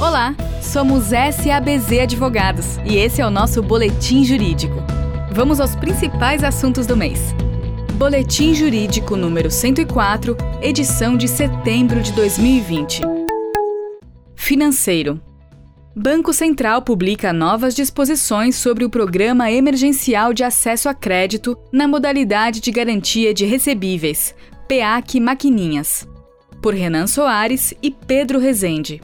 Olá, somos SABZ Advogados e esse é o nosso Boletim Jurídico. Vamos aos principais assuntos do mês. Boletim Jurídico número 104, edição de setembro de 2020. Financeiro. Banco Central publica novas disposições sobre o Programa Emergencial de Acesso a Crédito na modalidade de garantia de recebíveis, PEAC Maquininhas. Por Renan Soares e Pedro Rezende.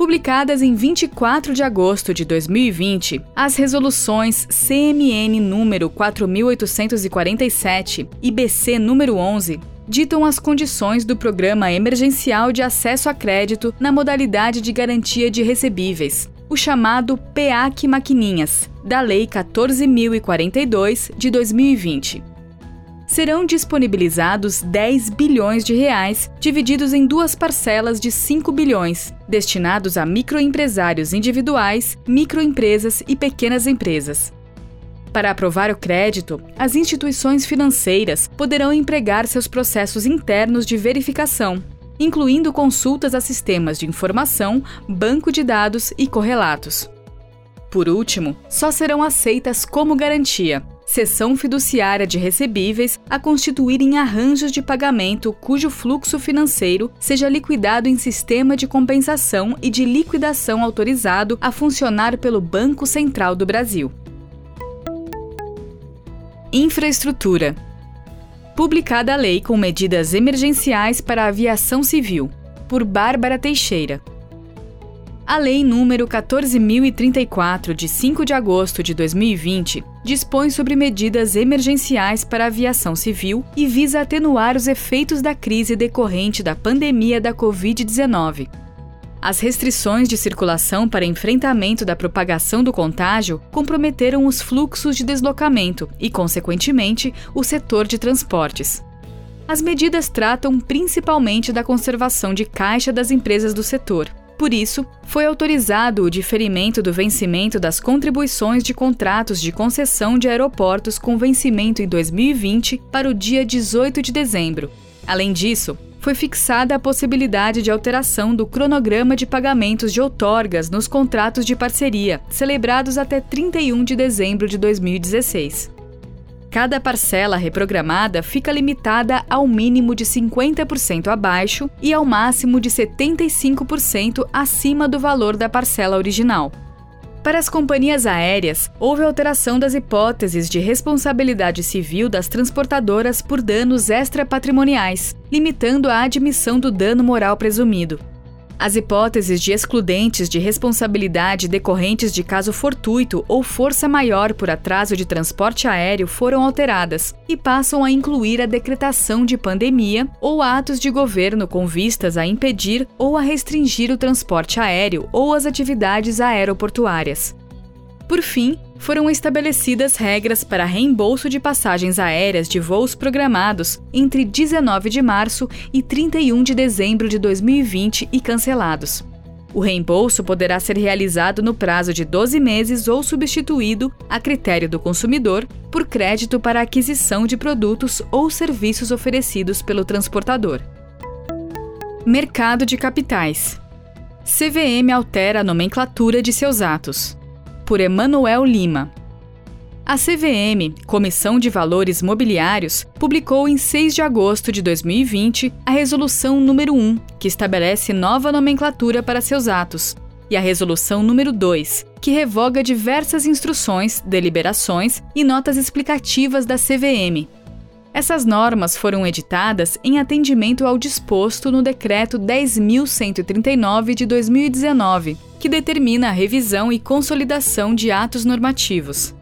Publicadas em 24 de agosto de 2020, as resoluções CMN número 4847 e BC número 11 ditam as condições do Programa Emergencial de Acesso a Crédito na modalidade de garantia de recebíveis, o chamado PEAC Maquininhas, da Lei 14.042 de 2020 serão disponibilizados 10 bilhões de reais, divididos em duas parcelas de 5 bilhões, destinados a microempresários individuais, microempresas e pequenas empresas. Para aprovar o crédito, as instituições financeiras poderão empregar seus processos internos de verificação, incluindo consultas a sistemas de informação, banco de dados e correlatos. Por último, só serão aceitas como garantia cessão fiduciária de recebíveis a constituírem arranjos de pagamento cujo fluxo financeiro seja liquidado em sistema de compensação e de liquidação autorizado a funcionar pelo Banco Central do Brasil. Infraestrutura. Publicada a lei com medidas emergenciais para a aviação civil, por Bárbara Teixeira. A Lei número 14034 de 5 de agosto de 2020 dispõe sobre medidas emergenciais para a aviação civil e visa atenuar os efeitos da crise decorrente da pandemia da COVID-19. As restrições de circulação para enfrentamento da propagação do contágio comprometeram os fluxos de deslocamento e, consequentemente, o setor de transportes. As medidas tratam principalmente da conservação de caixa das empresas do setor. Por isso, foi autorizado o diferimento do vencimento das contribuições de contratos de concessão de aeroportos com vencimento em 2020 para o dia 18 de dezembro. Além disso, foi fixada a possibilidade de alteração do cronograma de pagamentos de outorgas nos contratos de parceria, celebrados até 31 de dezembro de 2016. Cada parcela reprogramada fica limitada ao mínimo de 50% abaixo e ao máximo de 75% acima do valor da parcela original. Para as companhias aéreas, houve alteração das hipóteses de responsabilidade civil das transportadoras por danos extrapatrimoniais, limitando a admissão do dano moral presumido. As hipóteses de excludentes de responsabilidade decorrentes de caso fortuito ou força maior por atraso de transporte aéreo foram alteradas e passam a incluir a decretação de pandemia ou atos de governo com vistas a impedir ou a restringir o transporte aéreo ou as atividades aeroportuárias. Por fim, foram estabelecidas regras para reembolso de passagens aéreas de voos programados entre 19 de março e 31 de dezembro de 2020 e cancelados. O reembolso poderá ser realizado no prazo de 12 meses ou substituído, a critério do consumidor, por crédito para aquisição de produtos ou serviços oferecidos pelo transportador. Mercado de capitais. CVM altera a nomenclatura de seus atos por Emanuel Lima. A CVM, Comissão de Valores Mobiliários, publicou em 6 de agosto de 2020 a Resolução número 1, que estabelece nova nomenclatura para seus atos, e a Resolução número 2, que revoga diversas instruções, deliberações e notas explicativas da CVM, essas normas foram editadas em atendimento ao disposto no Decreto 10.139 de 2019, que determina a revisão e consolidação de atos normativos.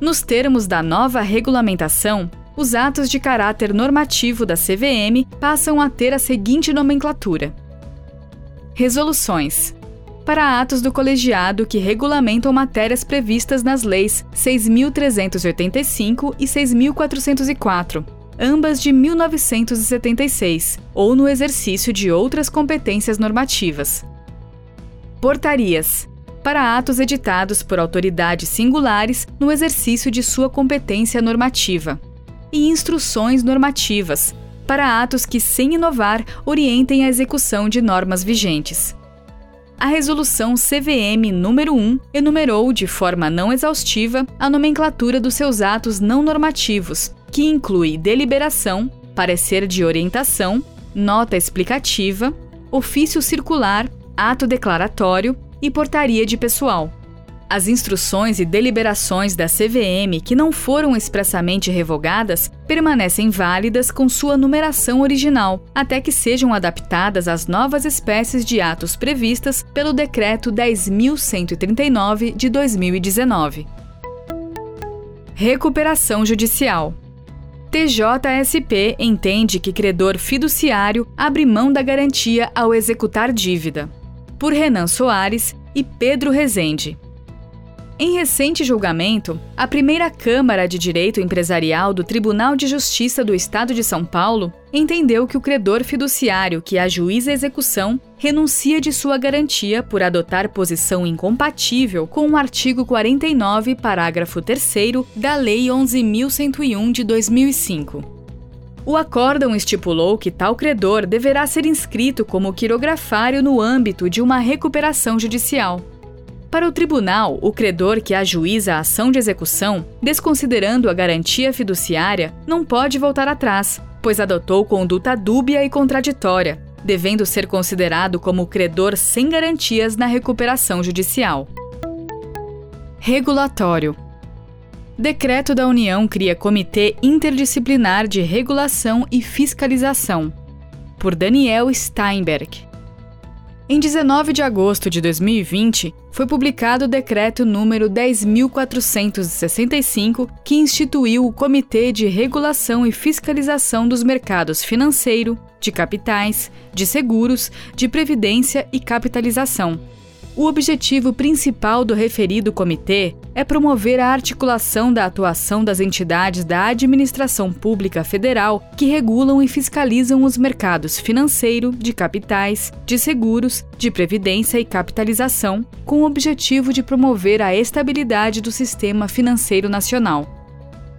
Nos termos da nova regulamentação, os atos de caráter normativo da CVM passam a ter a seguinte nomenclatura: Resoluções. Para atos do colegiado que regulamentam matérias previstas nas leis 6.385 e 6.404 ambas de 1976, ou no exercício de outras competências normativas. Portarias para atos editados por autoridades singulares no exercício de sua competência normativa. E instruções normativas para atos que, sem inovar, orientem a execução de normas vigentes. A Resolução CVM número 1 enumerou de forma não exaustiva a nomenclatura dos seus atos não normativos, que inclui deliberação, parecer de orientação, nota explicativa, ofício circular, ato declaratório e portaria de pessoal. As instruções e deliberações da CVM que não foram expressamente revogadas permanecem válidas com sua numeração original, até que sejam adaptadas às novas espécies de atos previstas pelo Decreto 10.139 de 2019. Recuperação Judicial TJSP entende que credor fiduciário abre mão da garantia ao executar dívida. Por Renan Soares e Pedro Rezende. Em recente julgamento, a primeira Câmara de Direito Empresarial do Tribunal de Justiça do Estado de São Paulo entendeu que o credor fiduciário que ajuiza a execução renuncia de sua garantia por adotar posição incompatível com o artigo 49, parágrafo 3 da Lei 11.101 de 2005. O acórdão estipulou que tal credor deverá ser inscrito como quirografário no âmbito de uma recuperação judicial. Para o tribunal, o credor que ajuiza a ação de execução, desconsiderando a garantia fiduciária, não pode voltar atrás, pois adotou conduta dúbia e contraditória, devendo ser considerado como credor sem garantias na recuperação judicial. Regulatório Decreto da União cria Comitê Interdisciplinar de Regulação e Fiscalização. Por Daniel Steinberg. Em 19 de agosto de 2020, foi publicado o decreto número 10465, que instituiu o Comitê de Regulação e Fiscalização dos Mercados Financeiro, de Capitais, de Seguros, de Previdência e Capitalização o objetivo principal do referido comitê é promover a articulação da atuação das entidades da administração pública federal que regulam e fiscalizam os mercados financeiro, de capitais, de seguros, de previdência e capitalização, com o objetivo de promover a estabilidade do sistema financeiro nacional.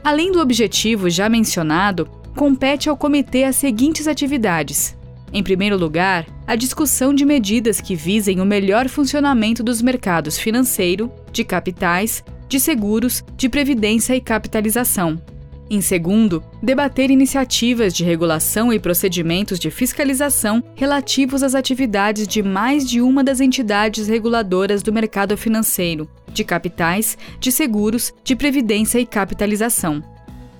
Além do objetivo já mencionado, compete ao comitê as seguintes atividades: em primeiro lugar, a discussão de medidas que visem o melhor funcionamento dos mercados financeiro, de capitais, de seguros, de previdência e capitalização. Em segundo, debater iniciativas de regulação e procedimentos de fiscalização relativos às atividades de mais de uma das entidades reguladoras do mercado financeiro, de capitais, de seguros, de previdência e capitalização.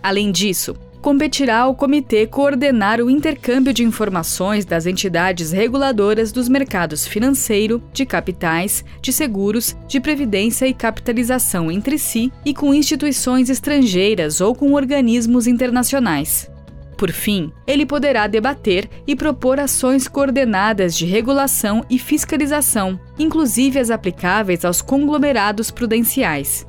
Além disso, competirá ao comitê coordenar o intercâmbio de informações das entidades reguladoras dos mercados financeiro, de capitais, de seguros, de previdência e capitalização entre si e com instituições estrangeiras ou com organismos internacionais. Por fim, ele poderá debater e propor ações coordenadas de regulação e fiscalização, inclusive as aplicáveis aos conglomerados prudenciais.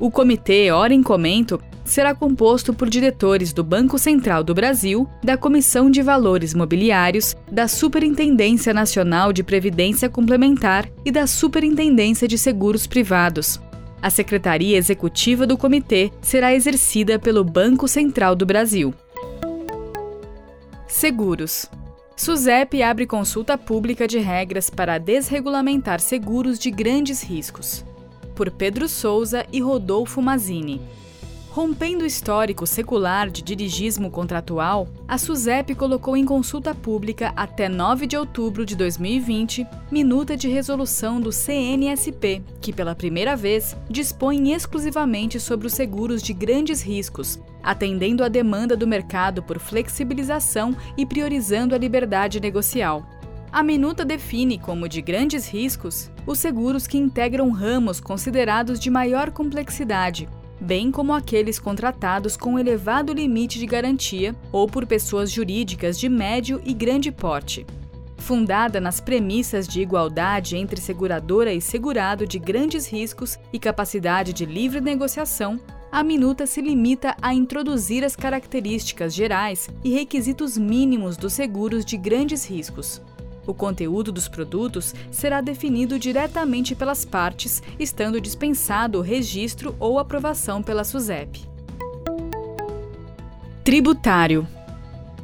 O comitê, ora em comento, será composto por diretores do Banco Central do Brasil, da Comissão de Valores Mobiliários, da Superintendência Nacional de Previdência Complementar e da Superintendência de Seguros Privados. A secretaria executiva do comitê será exercida pelo Banco Central do Brasil. Seguros. SUSEP abre consulta pública de regras para desregulamentar seguros de grandes riscos. Por Pedro Souza e Rodolfo Mazini. Rompendo o histórico secular de dirigismo contratual, a SUSEP colocou em consulta pública até 9 de outubro de 2020 minuta de resolução do CNSP, que pela primeira vez dispõe exclusivamente sobre os seguros de grandes riscos, atendendo à demanda do mercado por flexibilização e priorizando a liberdade negocial. A minuta define como de grandes riscos os seguros que integram ramos considerados de maior complexidade, bem como aqueles contratados com elevado limite de garantia ou por pessoas jurídicas de médio e grande porte. Fundada nas premissas de igualdade entre seguradora e segurado de grandes riscos e capacidade de livre negociação, a minuta se limita a introduzir as características gerais e requisitos mínimos dos seguros de grandes riscos. O conteúdo dos produtos será definido diretamente pelas partes, estando dispensado o registro ou aprovação pela SUSEP. Tributário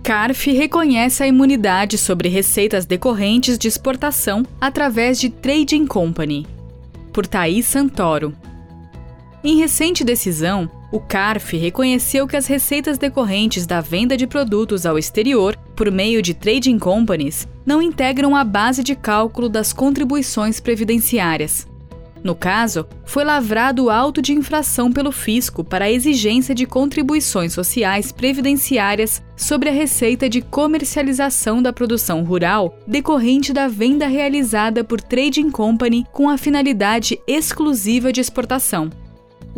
CARF reconhece a imunidade sobre receitas decorrentes de exportação através de Trading Company. Por Thaís Santoro. Em recente decisão, o CARF reconheceu que as receitas decorrentes da venda de produtos ao exterior por meio de trading companies não integram a base de cálculo das contribuições previdenciárias. No caso, foi lavrado auto de infração pelo fisco para a exigência de contribuições sociais previdenciárias sobre a receita de comercialização da produção rural decorrente da venda realizada por trading company com a finalidade exclusiva de exportação.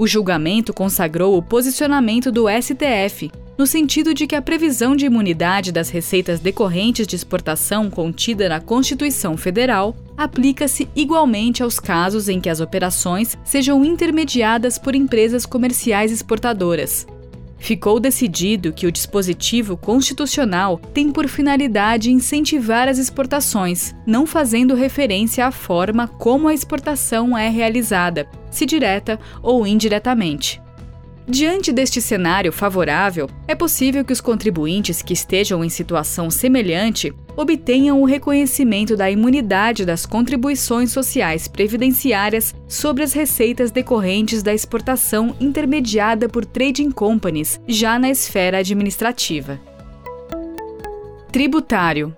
O julgamento consagrou o posicionamento do STF, no sentido de que a previsão de imunidade das receitas decorrentes de exportação contida na Constituição Federal aplica-se igualmente aos casos em que as operações sejam intermediadas por empresas comerciais exportadoras, ficou decidido que o dispositivo constitucional tem por finalidade incentivar as exportações, não fazendo referência à forma como a exportação é realizada, se direta ou indiretamente. Diante deste cenário favorável, é possível que os contribuintes que estejam em situação semelhante obtenham o reconhecimento da imunidade das contribuições sociais previdenciárias sobre as receitas decorrentes da exportação intermediada por trading companies, já na esfera administrativa. Tributário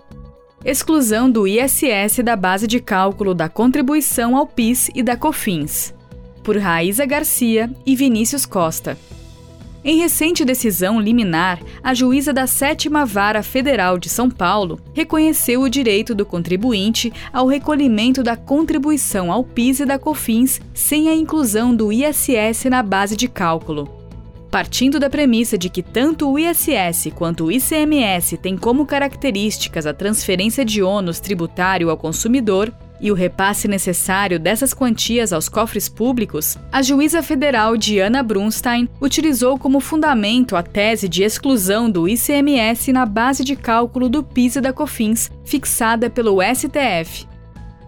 exclusão do ISS da base de cálculo da contribuição ao PIS e da COFINS por Raíza Garcia e Vinícius Costa. Em recente decisão liminar, a juíza da Sétima Vara Federal de São Paulo reconheceu o direito do contribuinte ao recolhimento da contribuição ao PIS e da COFINS sem a inclusão do ISS na base de cálculo. Partindo da premissa de que tanto o ISS quanto o ICMS têm como características a transferência de ônus tributário ao consumidor, e o repasse necessário dessas quantias aos cofres públicos, a juíza federal Diana Brunstein utilizou como fundamento a tese de exclusão do ICMS na base de cálculo do PIS e da COFINS, fixada pelo STF.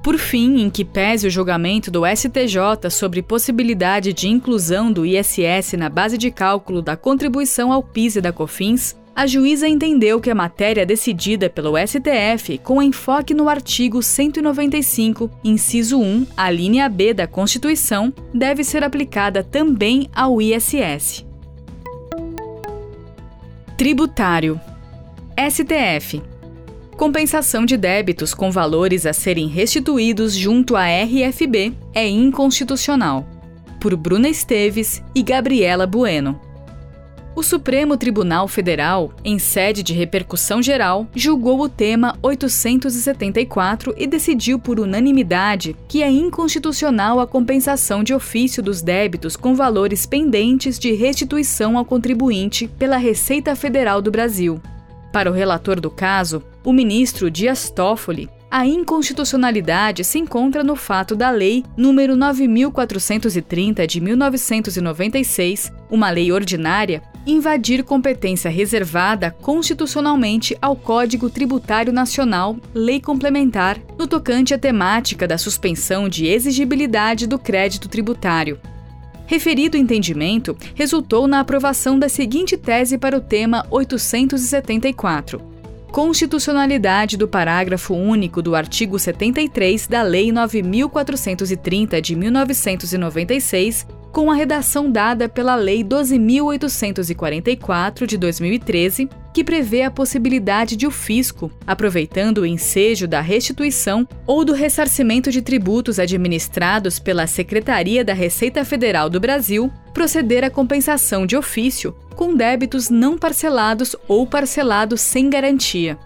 Por fim, em que pese o julgamento do STJ sobre possibilidade de inclusão do ISS na base de cálculo da contribuição ao PIS e da COFINS, a juíza entendeu que a matéria decidida pelo STF, com enfoque no artigo 195, inciso 1, a linha B da Constituição, deve ser aplicada também ao ISS. Tributário STF Compensação de débitos com valores a serem restituídos junto à RFB é inconstitucional. Por Bruna Esteves e Gabriela Bueno. O Supremo Tribunal Federal, em sede de repercussão geral, julgou o tema 874 e decidiu por unanimidade que é inconstitucional a compensação de ofício dos débitos com valores pendentes de restituição ao contribuinte pela Receita Federal do Brasil. Para o relator do caso, o ministro Dias Toffoli, a inconstitucionalidade se encontra no fato da Lei nº 9430 de 1996, uma lei ordinária, invadir competência reservada constitucionalmente ao Código Tributário Nacional, lei complementar, no tocante à temática da suspensão de exigibilidade do crédito tributário. Referido entendimento resultou na aprovação da seguinte tese para o tema 874 constitucionalidade do parágrafo único do artigo 73 da Lei 9430 de 1996, com a redação dada pela Lei 12844 de 2013, que prevê a possibilidade de o fisco, aproveitando o ensejo da restituição ou do ressarcimento de tributos administrados pela Secretaria da Receita Federal do Brasil, proceder à compensação de ofício com débitos não parcelados ou parcelados sem garantia.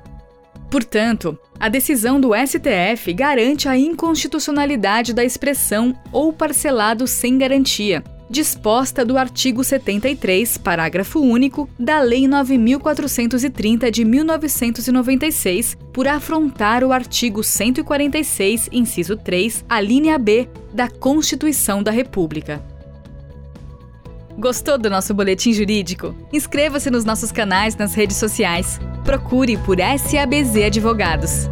Portanto, a decisão do STF garante a inconstitucionalidade da expressão ou parcelado sem garantia, disposta do artigo 73, parágrafo único, da Lei 9430 de 1996, por afrontar o artigo 146, inciso 3, a linha B da Constituição da República. Gostou do nosso boletim jurídico? Inscreva-se nos nossos canais nas redes sociais. Procure por SABZ Advogados.